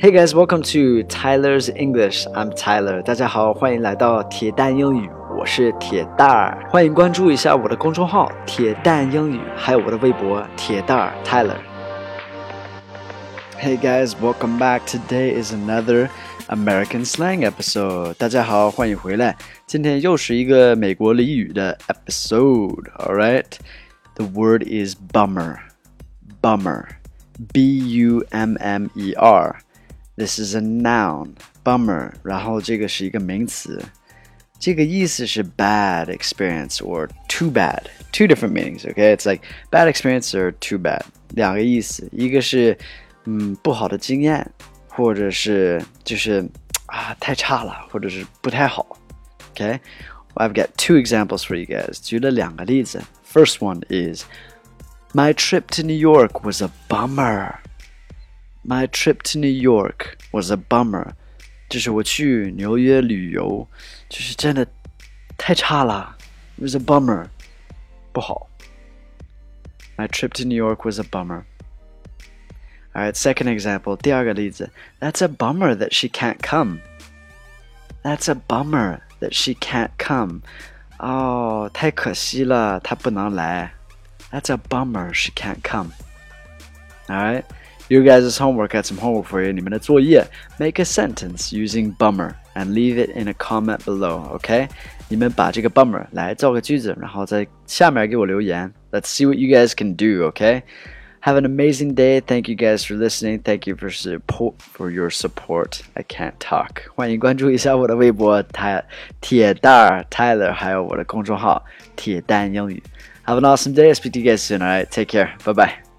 Hey guys, welcome to Tyler's English. I'm Tyler. 大家好，欢迎来到铁蛋英语，我是铁蛋儿。欢迎关注一下我的公众号“铁蛋英语”，还有我的微博“铁蛋儿 Tyler”。Hey guys, welcome back. Today is another American slang episode. 大家好，欢迎回来。今天又是一个美国俚语的 episode. All right. The word is bummer. Bummer. B U M M E R. This is a noun, bummer. 然后这个是一个名词，这个意思是 bad experience or too bad. Two different meanings. Okay, it's like bad experience or too bad. 两个意思，一个是嗯不好的经验，或者是就是啊太差了，或者是不太好。Okay, well, I've got two examples for you guys. 举了两个例子。First one is my trip to New York was a bummer. My trip to New York was a bummer. 就是我去纽约旅游，就是真的太差了。It was a bummer. 不好。My trip to New York was a bummer. Alright, second example. 第二个例子. That's a bummer that she can't come. That's a bummer that she can't come. 哦，太可惜了，她不能来。That's a bummer she can't come. Alright. You guys' homework had some homework for you. 你们的作业 make a sentence using bummer and leave it in a comment below. OK？你们把这个 bummer 来造个句子，然后在下面给我留言。Let's see what you guys can do. OK? Have an amazing day. Thank you guys for listening. Thank you for support for your support. I can't talk. 欢迎关注一下我的微博泰铁蛋 Tyler，还有我的公众号铁蛋英语。Have an awesome day. I'll speak to you guys soon. All right. Take care. Bye bye.